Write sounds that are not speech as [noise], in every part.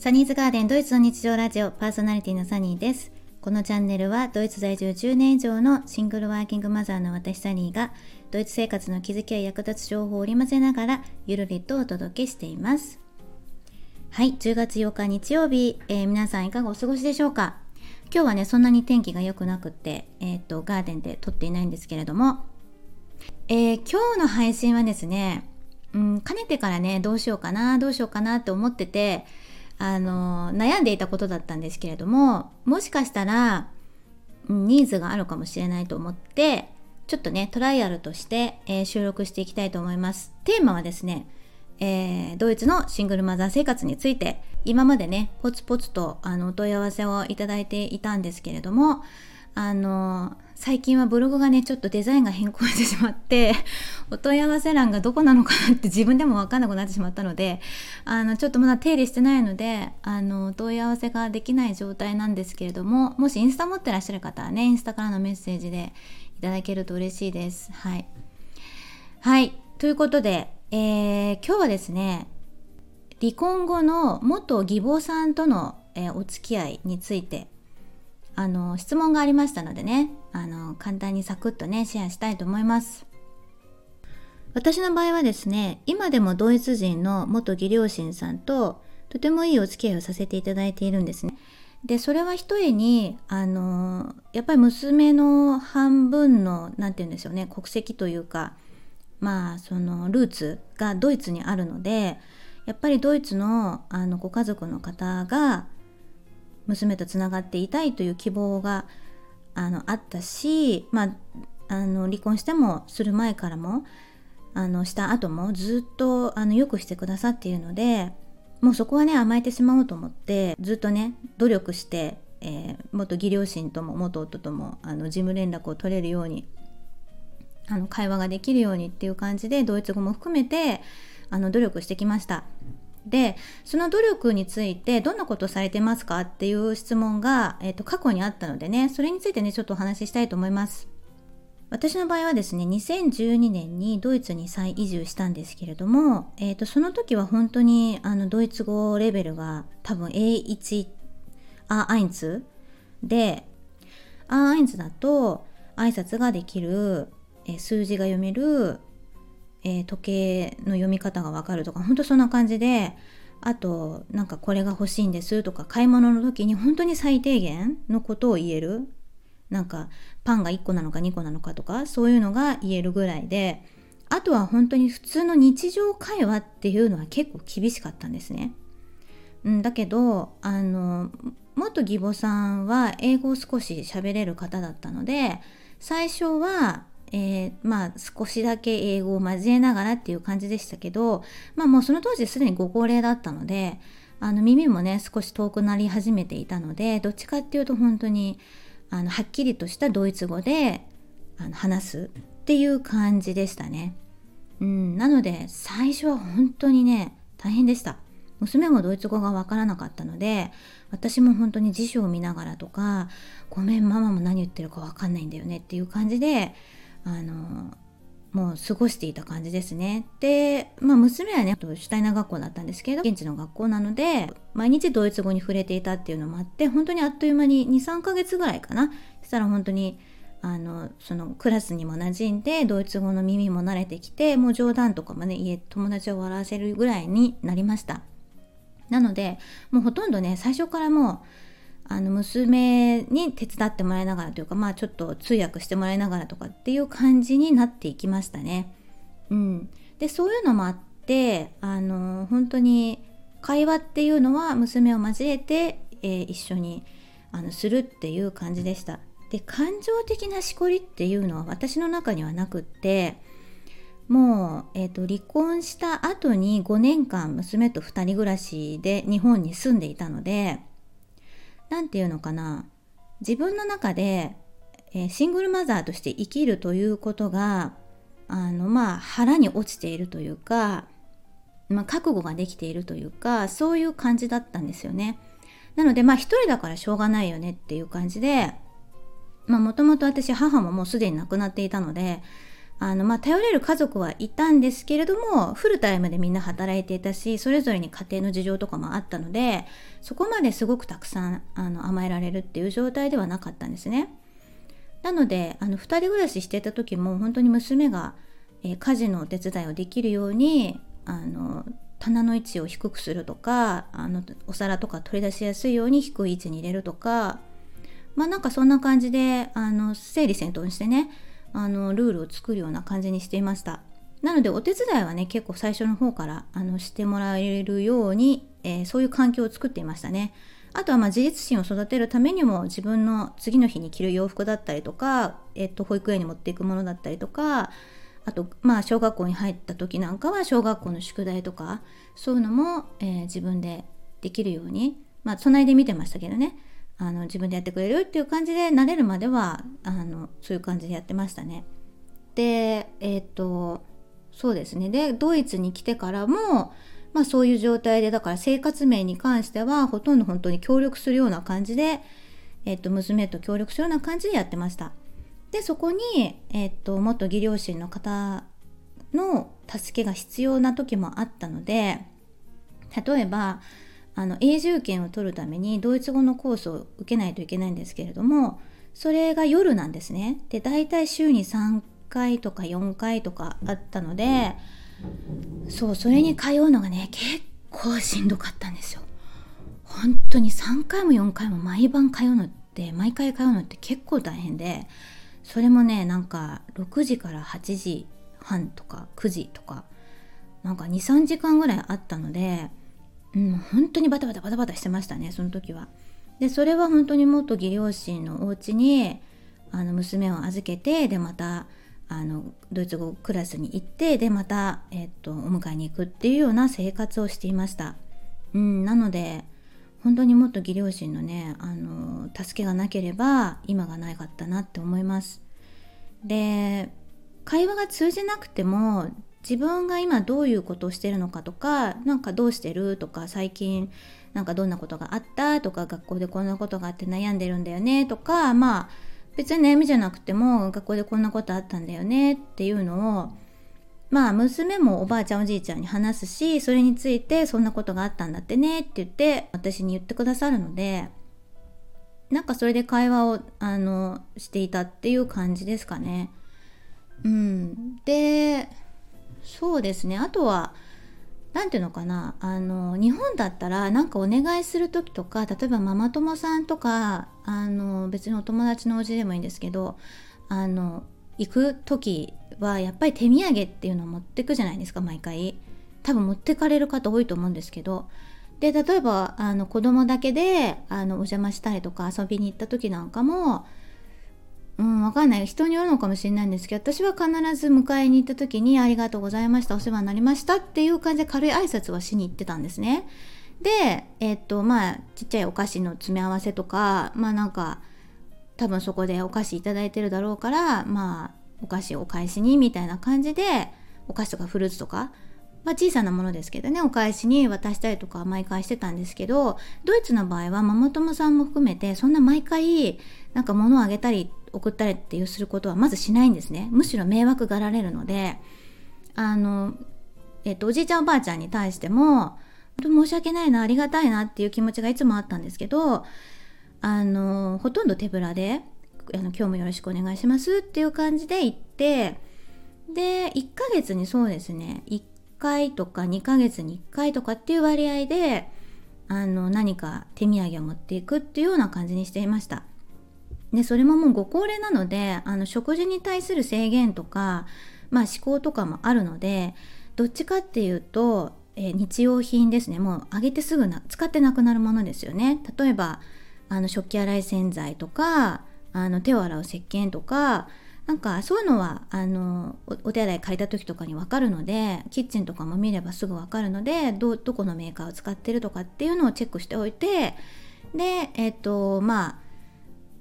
サニーズガーデンドイツの日常ラジオパーソナリティのサニーです。このチャンネルはドイツ在住10年以上のシングルワーキングマザーの私サニーがドイツ生活の気づきや役立つ情報を織り交ぜながらゆるりとお届けしています。はい、10月8日日曜日、えー、皆さんいかがお過ごしでしょうか？今日はね、そんなに天気が良くなくって、えっ、と、ガーデンで撮っていないんですけれども、えー、今日の配信はですね、うん、かねてからね、どうしようかな、どうしようかなって思ってて、あの悩んでいたことだったんですけれどももしかしたらニーズがあるかもしれないと思ってちょっとねトライアルとして、えー、収録していきたいと思います。テーマはですね、えー、ドイツのシングルマザー生活について今までねポツポツとあのお問い合わせをいただいていたんですけれどもあの最近はブログがねちょっとデザインが変更してしまって [laughs] お問い合わせ欄がどこなのかなって [laughs] 自分でも分かんなくなってしまったのであのちょっとまだ手入れしてないのであのお問い合わせができない状態なんですけれどももしインスタ持ってらっしゃる方はねインスタからのメッセージでいただけると嬉しいです。はい、はい、ということで、えー、今日はですね離婚後の元義母さんとの、えー、お付き合いについてあの質問がありましたのでねあの簡単にサクッとねシェアしたいと思います。私の場合はですね今でもドイツ人の元義両親さんととてもいいお付き合いをさせていただいているんですね。でそれはひとえにあのやっぱり娘の半分の何て言うんでしょうね国籍というかまあそのルーツがドイツにあるのでやっぱりドイツのあのご家族の方が娘とつながっていたいという希望があのあったし、まあ、あの離婚してもする前からもあのした後もずっとあのよくしてくださっているのでもうそこはね甘えてしまおうと思ってずっとね努力して、えー、元義両親とも元夫ともあの事務連絡を取れるようにあの会話ができるようにっていう感じでドイツ語も含めてあの努力してきました。でその努力についてどんなことされてますかっていう質問が、えーと、過去にあったのでねそれについてねちょっとお話ししたいと思います。私の場合はですね2012年にドイツに再移住したんですけれども、えーと、その時は本当にあのドイツ語レベルが多分 A1 アーアインツでアーアインツだと挨拶ができる、え、数字が読めるえー、時計の読み方がわかるとか本当そんな感じであとなんかこれが欲しいんですとか買い物の時に本当に最低限のことを言えるなんかパンが1個なのか2個なのかとかそういうのが言えるぐらいであとは本当に普通の日常会話っていうのは結構厳しかったんですね。うん、だけどあの元義母さんは英語を少し喋れる方だったので最初はえー、まあ少しだけ英語を交えながらっていう感じでしたけど、まあもうその当時すでにご高齢だったので、あの耳もね少し遠くなり始めていたので、どっちかっていうと本当にあのはっきりとしたドイツ語であの話すっていう感じでしたね。うん、なので最初は本当にね大変でした。娘もドイツ語がわからなかったので私も本当に辞書を見ながらとか「ごめんママも何言ってるかわかんないんだよね」っていう感じであのもう過ごしていた感じですね。で、まあ娘はね、シュタイナ学校だったんですけど、現地の学校なので、毎日ドイツ語に触れていたっていうのもあって、本当にあっという間に2、3ヶ月ぐらいかな。そしたら本当に、あの、そのクラスにも馴染んで、ドイツ語の耳も慣れてきて、もう冗談とかもね、家、友達を笑わせるぐらいになりました。なので、もうほとんどね、最初からもう、あの娘に手伝ってもらいながらというかまあちょっと通訳してもらいながらとかっていう感じになっていきましたね。うん、でそういうのもあってあの本当に会話っていうのは娘を交えて、えー、一緒にあのするっていう感じでした。で感情的なしこりっていうのは私の中にはなくってもう、えーと、離婚した後に5年間娘と2人暮らしで日本に住んでいたので何て言うのかな自分の中で、えー、シングルマザーとして生きるということがあのまあ腹に落ちているというか、まあ、覚悟ができているというかそういう感じだったんですよね。なのでまあ一人だからしょうがないよねっていう感じでもともと私母ももうすでに亡くなっていたのであのまあ、頼れる家族はいたんですけれどもフルタイムでみんな働いていたしそれぞれに家庭の事情とかもあったのでそこまですごくたくさんあの甘えられるっていう状態ではなかったんですね。なのであの2人暮らししてた時も本当に娘が、えー、家事のお手伝いをできるようにあの棚の位置を低くするとかあのお皿とか取り出しやすいように低い位置に入れるとかまあなんかそんな感じであの整理整頓してねあのルールを作るような感じにしていました。なのでお手伝いはね結構最初の方からあのしてもらえるように、えー、そういう環境を作っていましたね。あとはまあ自立心を育てるためにも自分の次の日に着る洋服だったりとか、えっと、保育園に持っていくものだったりとかあとまあ小学校に入った時なんかは小学校の宿題とかそういうのも、えー、自分でできるようにまあ隣で見てましたけどね。あの自分でやってくれるっていう感じで慣れるまではあのそういう感じでやってましたね。でえっ、とそうですねでドイツに来てからもまあそういう状態でだから生活面に関してはほとんど本当に協力するような感じで、えっ、と娘と協力するような感じでやってました。でそこに、えっ、と元義両親の方の助けが必要な時もあったので例えばあの永住権を取るためにドイツ語のコースを受けないといけないんですけれどもそれが夜なんですね。で大体週に3回とか4回とかあったのでそうそれに通うのがね結構しんどかったんですよ。本当に3回も4回も毎晩通うのって毎回通うのって結構大変でそれもねなんか6時から8時半とか9時とかなんか23時間ぐらいあったのでうん、本当にバタバタバタバタしてましたねその時は。でそれは本当に元義両親のお家にあの娘を預けてでまたあのドイツ語クラスに行ってでまた、えっと、お迎えに行くっていうような生活をしていました。うん、なので本当にもっと義両親のねあの助けがなければ今がなかったなって思います。で会話が通じなくても自分が今どういうことをしてるのかとか何かどうしてるとか最近なんかどんなことがあったとか学校でこんなことがあって悩んでるんだよねとかまあ別に悩みじゃなくても学校でこんなことあったんだよねっていうのをまあ娘もおばあちゃんおじいちゃんに話すしそれについてそんなことがあったんだってねって言って私に言ってくださるのでなんかそれで会話をあのしていたっていう感じですかね。うん、でそうですね。あとは何ていうのかな。あの日本だったら何かお願いする時とか例えばママ友さんとかあの別にお友達のお家でもいいんですけどあの行く時はやっぱり手土産っていうのを持ってくじゃないですか毎回。多分持ってかれる方多いと思うんですけど。で例えばあの子供だけであのお邪魔したりとか遊びに行った時なんかもうん、わかんない。人によるのかもしれないんですけど、私は必ず迎えに行った時に、ありがとうございました、お世話になりましたっていう感じで軽い挨拶はしに行ってたんですね。で、えー、っと、まあ、ちっちゃいお菓子の詰め合わせとか、まあなんか、多分そこでお菓子いただいてるだろうから、まあ、お菓子をお返しにみたいな感じで、お菓子とかフルーツとか、まあ、小さなものですけどねお返しに渡したりとか毎回してたんですけどドイツの場合はママ友さんも含めてそんな毎回なんか物をあげたり送ったりっていうすることはまずしないんですねむしろ迷惑がられるのであの、えっと、おじいちゃんおばあちゃんに対しても申し訳ないなありがたいなっていう気持ちがいつもあったんですけどあのほとんど手ぶらであの「今日もよろしくお願いします」っていう感じで行ってで1ヶ月にそうですね1回とか2ヶ月に1回とかっていう割合であの何か手土産を持っていくっていうような感じにしていました。でそれももうご高齢なのであの食事に対する制限とか、まあ、思考とかもあるのでどっちかっていうと、えー、日用品ですね。もうあげてすぐな使ってなくなるものですよね。例えばあの食器洗い洗剤とかあの手を洗う石鹸とかなんかそういうのはあのお手洗い借りた時とかに分かるのでキッチンとかも見ればすぐ分かるのでどこのメーカーを使ってるとかっていうのをチェックしておいてでえっ、とまあ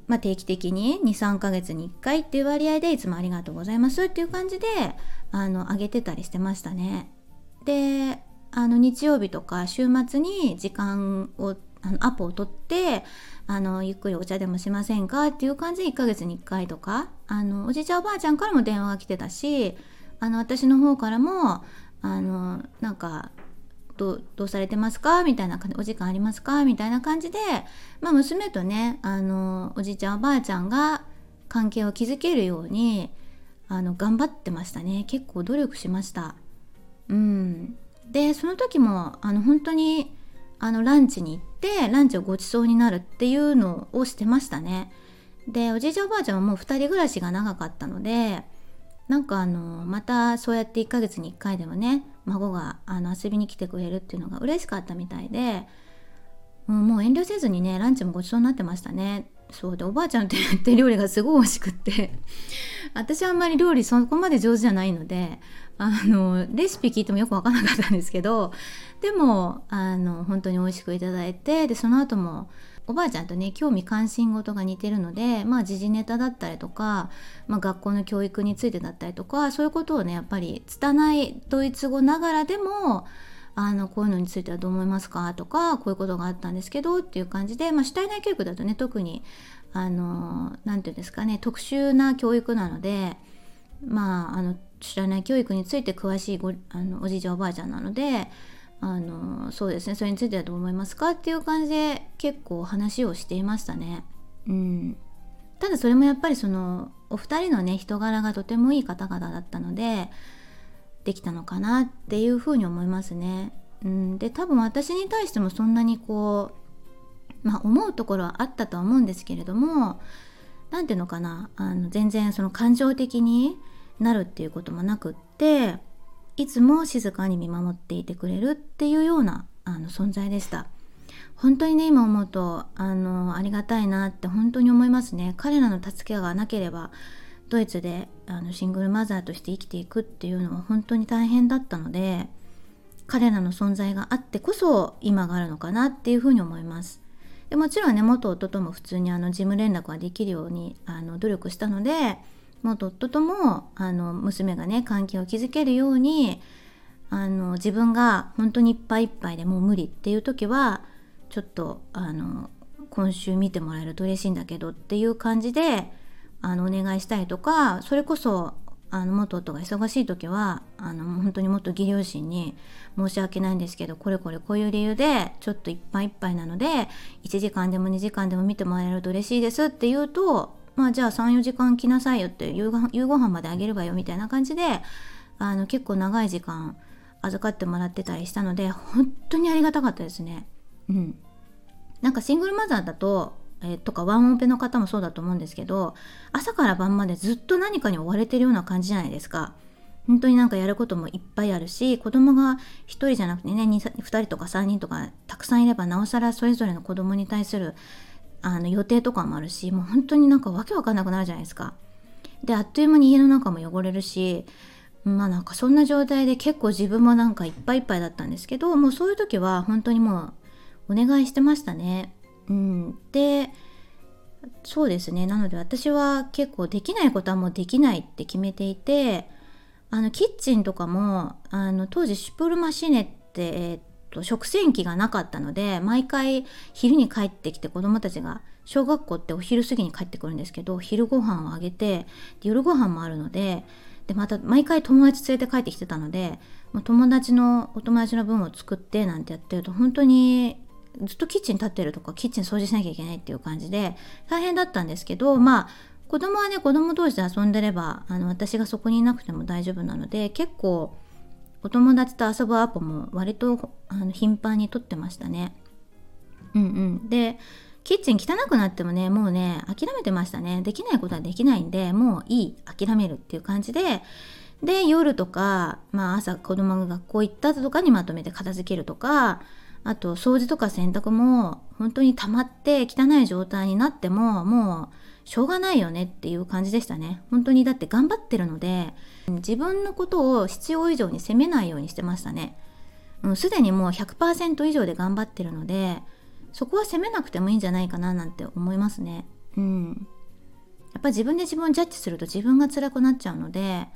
まあ、定期的に23ヶ月に1回っていう割合でいつもありがとうございますっていう感じであの上げてたりしてましたね。であの日曜日とか週末に時間をあのアポを取ってあのゆっくりお茶でもしませんかっていう感じで1ヶ月に1回とかあのおじいちゃんおばあちゃんからも電話が来てたしあの私の方からもあのなんかどどうされてますか？みたいな感じお時間ありますか？みたいな感じで、まあ、娘とねあのおじいちゃんおばあちゃんが関係を築けるようにあの頑張ってましたね。結構努力しました。うん。でその時もあの本当にあのランチに行ってランチをごちそうになるっていうのをしてましたね。でおじいちゃんおばあちゃんはもう2人暮らしが長かったのでなんかあのまたそうやって1ヶ月に1回でもね孫があの遊びに来てくれるっていうのが嬉しかったみたいで、うん、もう遠慮せずにねランチもごちそうになってましたね。そうでおばあちゃんって言って料理がすごい美味しくって。[laughs] 私はあんまり料理そこまで上手じゃないのであのレシピ聞いてもよく分からなかったんですけどでもあの本当に美味しくいただいてでその後もおばあちゃんとね興味関心事が似てるのでまあ時事ネタだったりとか、まあ、学校の教育についてだったりとかそういうことをねやっぱり拙いドイツ語ながらでもあのこういうのについてはどう思いますか？とかこういうことがあったんですけどっていう感じで、まあ、主体内教育だとね特にあの何て言うんですかね特殊な教育なのでまああの知らない教育について詳しいごあのおじいちゃんおばあちゃんなのであのそうですねそれについてはどう思いますかっていう感じで結構話をしていましたね。うん、ただそれもやっぱりそのお二人のね人柄がとてもいい方々だったのでできたのかなっていうふうに思いますね。うん、で多分私に対してもそんなにこうまあ思うところはあったとは思うんですけれども何ていうのかなあの全然その感情的になるっていうこともなくっていつも静かに見守っていてくれるっていうようなあの存在でした。本当にね今思うとあのありがたいなって本当に思いますね。彼らの助けがなければドイツであのシングルマザーとして生きていくっていうのは本当に大変だったので彼らの存在があってこそ今があるのかなっていうふうに思います。でもちろんね元夫とも普通にあの事務連絡ができるようにあの努力したので元夫ともあの娘がね関係を築けるようにあの自分が本当にいっぱいいっぱいでもう無理っていう時はちょっとあの今週見てもらえると嬉しいんだけどっていう感じであのお願いしたりとかそれこそあの元夫が忙しい時はあの本当にもっと義両親に申し訳ないんですけどこれこれこういう理由でちょっといっぱいいっぱいなので1時間でも2時間でも見てもらえると嬉しいですって言うとまあじゃあ34時間来なさいよって夕ご夕ご飯まであげるわよみたいな感じであの結構長い時間預かってもらってたりしたので本当にありがたかったですね。うん、なんかシングルマザーだとえー、とかワンオペの方もそうだと思うんですけど朝から晩までずっと何かに追われてるような感じじゃないですか。本当になんかやることもいっぱいあるし子供が1人じゃなくてね 2, 2人とか3人とかたくさんいればなおさらそれぞれの子供に対するあの予定とかもあるしもう本当になんかわけわかんなくなるじゃないですか。であっという間に家の中も汚れるしまあなんかそんな状態で結構自分もなんかいっぱいいっぱいだったんですけどもうそういう時は本当にもうお願いしてましたね。うん、でそうですねなので私は結構できないことはもうできないって決めていてあのキッチンとかもあの当時シュプルマシネって、えー、っと食洗機がなかったので毎回昼に帰ってきて子どもたちが小学校ってお昼過ぎに帰ってくるんですけど昼ご飯をあげて夜ご飯もあるのででまた毎回友達連れて帰ってきてたのでもう友達のお友達の分を作ってなんてやってると本当にずっとキッチン立ってるとかキッチン掃除しなきゃいけないっていう感じで大変だったんですけどまあ子供はね子供同士で遊んでればあの私がそこにいなくても大丈夫なので結構お友達と遊ぶアポも割とあの頻繁に撮ってましたね。うんうん、でキッチン汚くなってもねもうね諦めてましたね。できないことはできないんでもういい諦めるっていう感じで。で夜とか、まあ、朝子供が学校行った後とかにまとめて片付けるとかあと掃除とか洗濯も本当に溜まって汚い状態になってももうしょうがないよねっていう感じでしたね。本当にだって頑張ってるので自分のことを必要以上に責めないようにしてましたね。すで、にもう100%以上で頑張ってるのでそこは責めなくてもいいんじゃないかななんて思いますね。うん。やっぱ自分で自分をジャッジすると自分が辛くなっちゃうので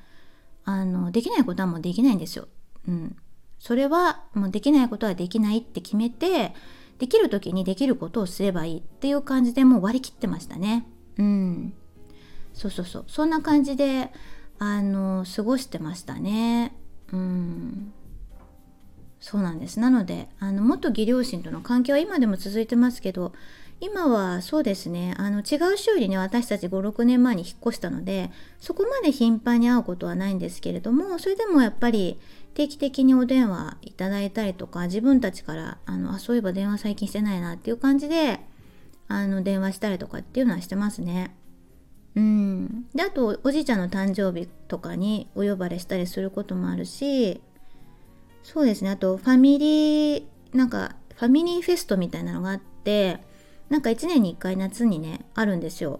あのできないことはもうできないんですよ。うん。それはもうできないことはできないって決めてできる時にできることをすればいいっていう感じでもう割り切ってましたね。うん。そうそうそう。そんな感じであの過ごしてましたね。うん。そうなんです。なのであの元義両親との関係は今でも続いてますけど今はそうですね。あの違う州にね私たち56年前に引っ越したのでそこまで頻繁に会うことはないんですけれどもそれでもやっぱり定期的にお電話いただいたりとか自分たちからあのあそういえば電話最近してないなっていう感じであの電話したりとかっていうのはしてますね。うん、であとおじいちゃんの誕生日とかにお呼ばれしたりすることもあるしそうですね。あとファミリーなんかファミリーフェストみたいなのがあってなんか1年に1回夏にねあるんですよ。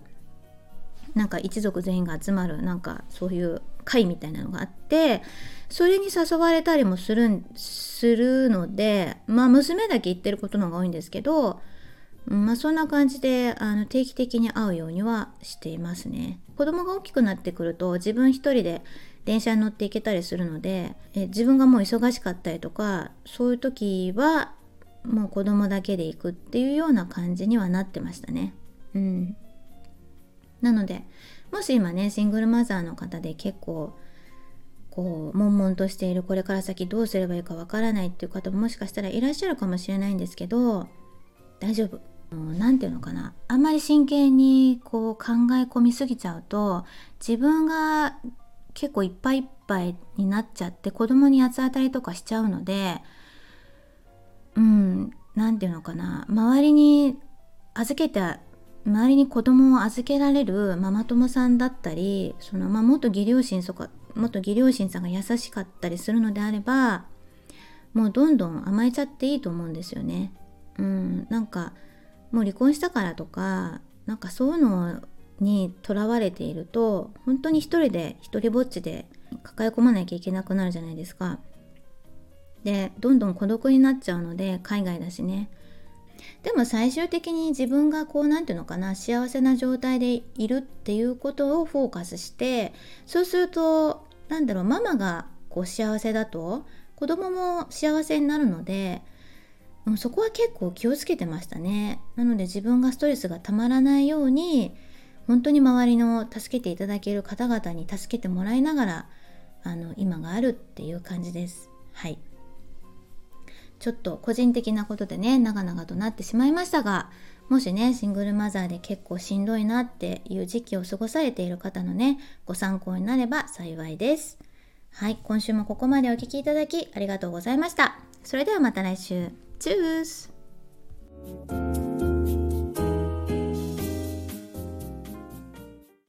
なんか一族全員が集まるなんかそういう会みたいなのがあってそれに誘われたりもするするのでまあ娘だけ行ってることの方が多いんですけど、まあそんな感じであの定期的に会うようにはしていますね。子供が大きくなってくると自分一人で電車に乗って行けたりするのでえ自分がもう忙しかったりとかそういう時はもう子供だけで行くっていうような感じにはなってましたね。うん。なのでもし今ねシングルマザーの方で結構こう悶々としているこれから先どうすればいいかわからないっていう方ももしかしたらいらっしゃるかもしれないんですけど大丈夫。何て言うのかなあんまり真剣にこう考え込みすぎちゃうと自分が結構いっぱいいっぱいになっちゃって子供に八つ当たりとかしちゃうのでうん何て言うのかな周りに預けて周りに子供を預けられるママ友さんだったりその、まあ、元義両親とか元義両親さんが優しかったりするのであればもうどんどん甘えちゃっていいと思うんですよね。うん、なんかもう離婚したからとかなんかそういうのにとらわれていると本当に一人で一人ぼっちで抱え込まなきゃいけなくなるじゃないですか。でどんどん孤独になっちゃうので海外だしね。でも最終的に自分がこう何て言うのかな幸せな状態でいるっていうことをフォーカスしてそうすると何だろうママがこう幸せだと子供も幸せになるのでそこは結構気をつけてましたね。なので自分がストレスがたまらないように本当に周りの助けていただける方々に助けてもらいながらあの今があるっていう感じです。はい。ちょっと個人的なことでね長々となってしまいましたがもしねシングルマザーで結構しんどいなっていう時期を過ごされている方のねご参考になれば幸いです。はい。今週もここまでお聴きいただきありがとうございました。それではまた来週。チュース